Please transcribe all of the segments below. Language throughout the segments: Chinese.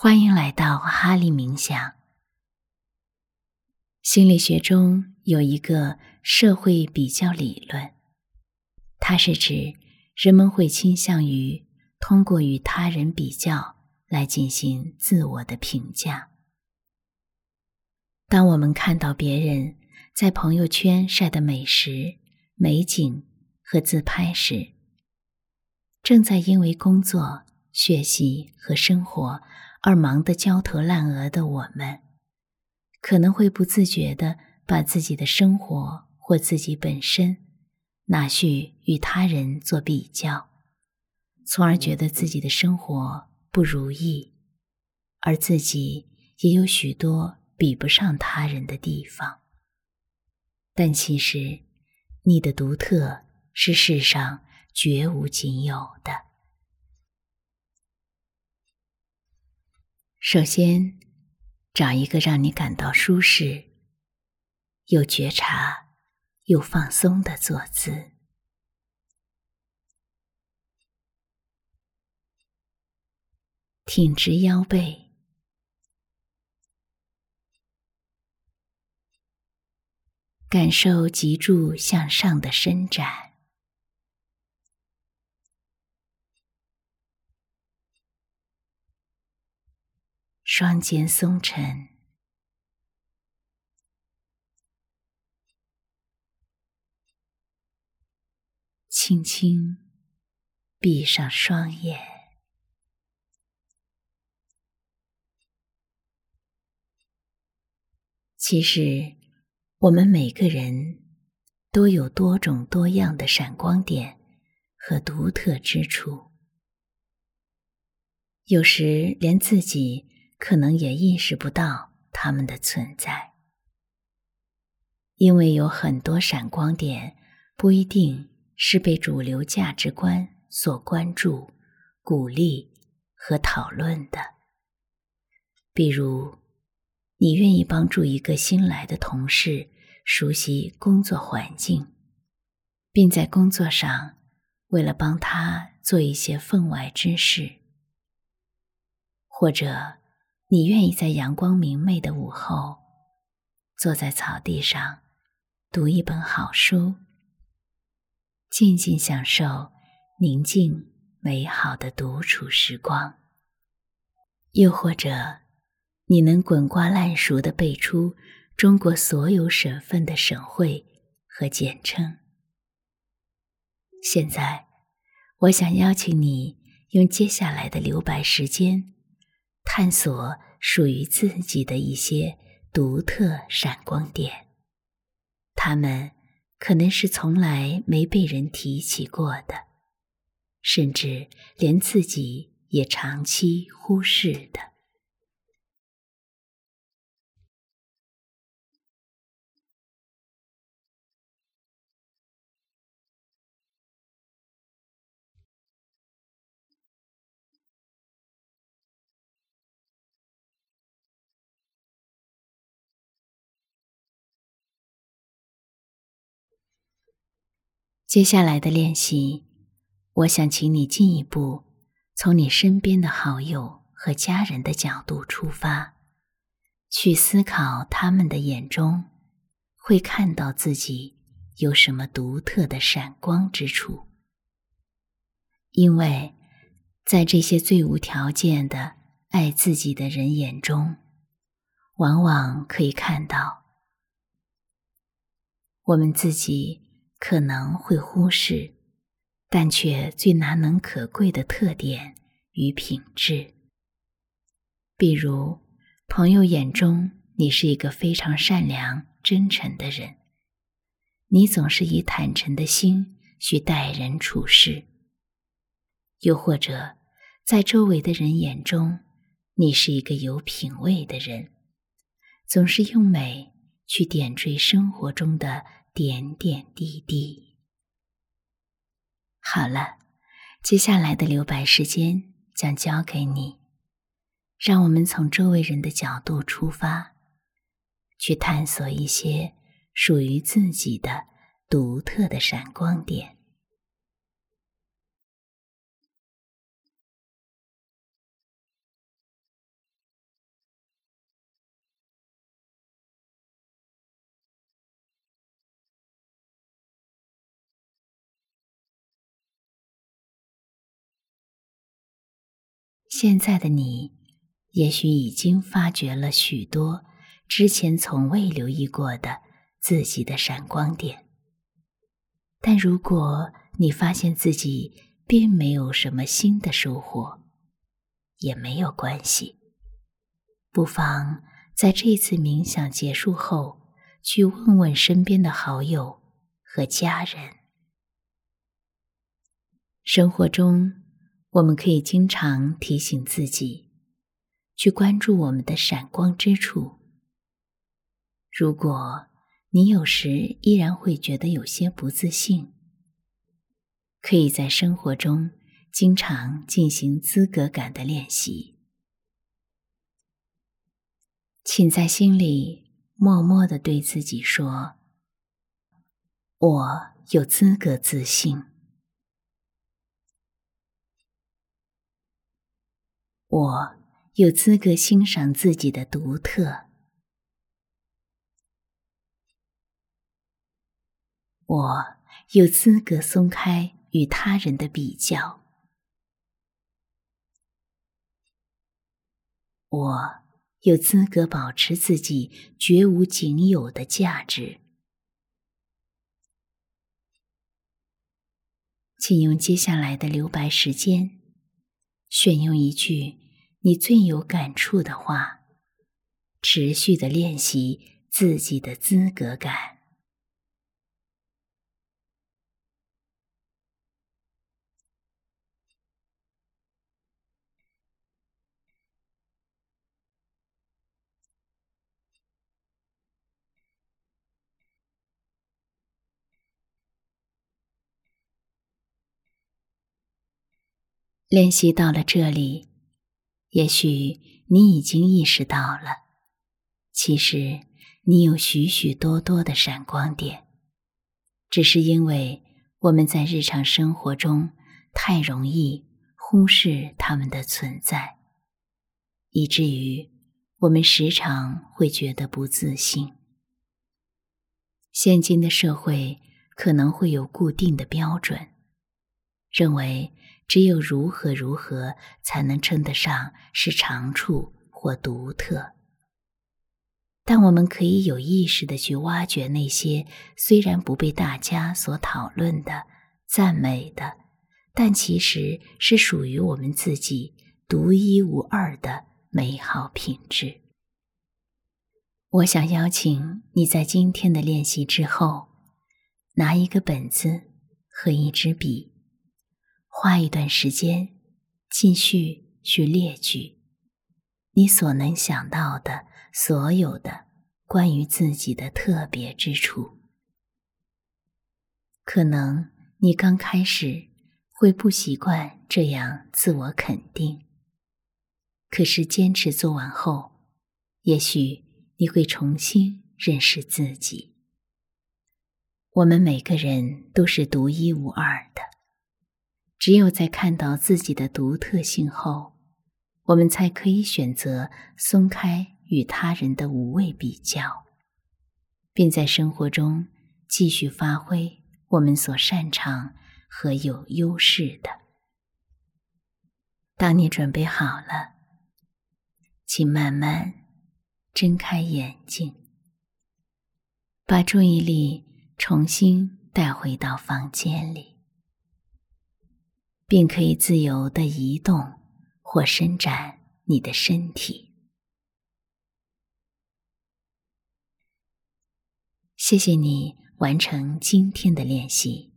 欢迎来到哈利冥想。心理学中有一个社会比较理论，它是指人们会倾向于通过与他人比较来进行自我的评价。当我们看到别人在朋友圈晒的美食、美景和自拍时，正在因为工作、学习和生活而忙得焦头烂额的我们，可能会不自觉地把自己的生活或自己本身拿去与他人做比较，从而觉得自己的生活不如意，而自己也有许多比不上他人的地方。但其实，你的独特是世上。绝无仅有的。首先，找一个让你感到舒适、又觉察、又放松的坐姿，挺直腰背，感受脊柱向上的伸展。双肩松沉，轻轻闭上双眼。其实，我们每个人都有多种多样的闪光点和独特之处，有时连自己。可能也意识不到他们的存在，因为有很多闪光点不一定是被主流价值观所关注、鼓励和讨论的。比如，你愿意帮助一个新来的同事熟悉工作环境，并在工作上为了帮他做一些分外之事，或者。你愿意在阳光明媚的午后，坐在草地上，读一本好书，静静享受宁静美好的独处时光。又或者，你能滚瓜烂熟的背出中国所有省份的省会和简称。现在，我想邀请你用接下来的留白时间。探索属于自己的一些独特闪光点，它们可能是从来没被人提起过的，甚至连自己也长期忽视的。接下来的练习，我想请你进一步从你身边的好友和家人的角度出发，去思考他们的眼中会看到自己有什么独特的闪光之处。因为，在这些最无条件的爱自己的人眼中，往往可以看到我们自己。可能会忽视，但却最难能可贵的特点与品质。比如，朋友眼中你是一个非常善良、真诚的人，你总是以坦诚的心去待人处事；又或者，在周围的人眼中，你是一个有品味的人，总是用美去点缀生活中的。点点滴滴。好了，接下来的留白时间将交给你，让我们从周围人的角度出发，去探索一些属于自己的独特的闪光点。现在的你，也许已经发掘了许多之前从未留意过的自己的闪光点。但如果你发现自己并没有什么新的收获，也没有关系。不妨在这次冥想结束后，去问问身边的好友和家人。生活中，我们可以经常提醒自己，去关注我们的闪光之处。如果你有时依然会觉得有些不自信，可以在生活中经常进行资格感的练习。请在心里默默的对自己说：“我有资格自信，我有资格欣赏自己的独特，我有资格松开与他人的比较，我。”有资格保持自己绝无仅有的价值，请用接下来的留白时间，选用一句你最有感触的话，持续的练习自己的资格感。练习到了这里，也许你已经意识到了，其实你有许许多多的闪光点，只是因为我们在日常生活中太容易忽视他们的存在，以至于我们时常会觉得不自信。现今的社会可能会有固定的标准，认为。只有如何如何才能称得上是长处或独特？但我们可以有意识的去挖掘那些虽然不被大家所讨论的、赞美的，但其实是属于我们自己独一无二的美好品质。我想邀请你在今天的练习之后，拿一个本子和一支笔。花一段时间，继续去列举你所能想到的所有的关于自己的特别之处。可能你刚开始会不习惯这样自我肯定，可是坚持做完后，也许你会重新认识自己。我们每个人都是独一无二的。只有在看到自己的独特性后，我们才可以选择松开与他人的无谓比较，并在生活中继续发挥我们所擅长和有优势的。当你准备好了，请慢慢睁开眼睛，把注意力重新带回到房间里。并可以自由的移动或伸展你的身体。谢谢你完成今天的练习。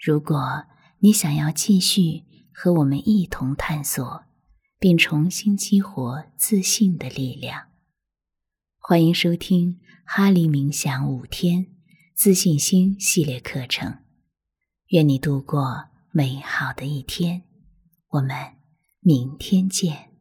如果你想要继续和我们一同探索，并重新激活自信的力量，欢迎收听哈利冥想五天自信心系列课程。愿你度过。美好的一天，我们明天见。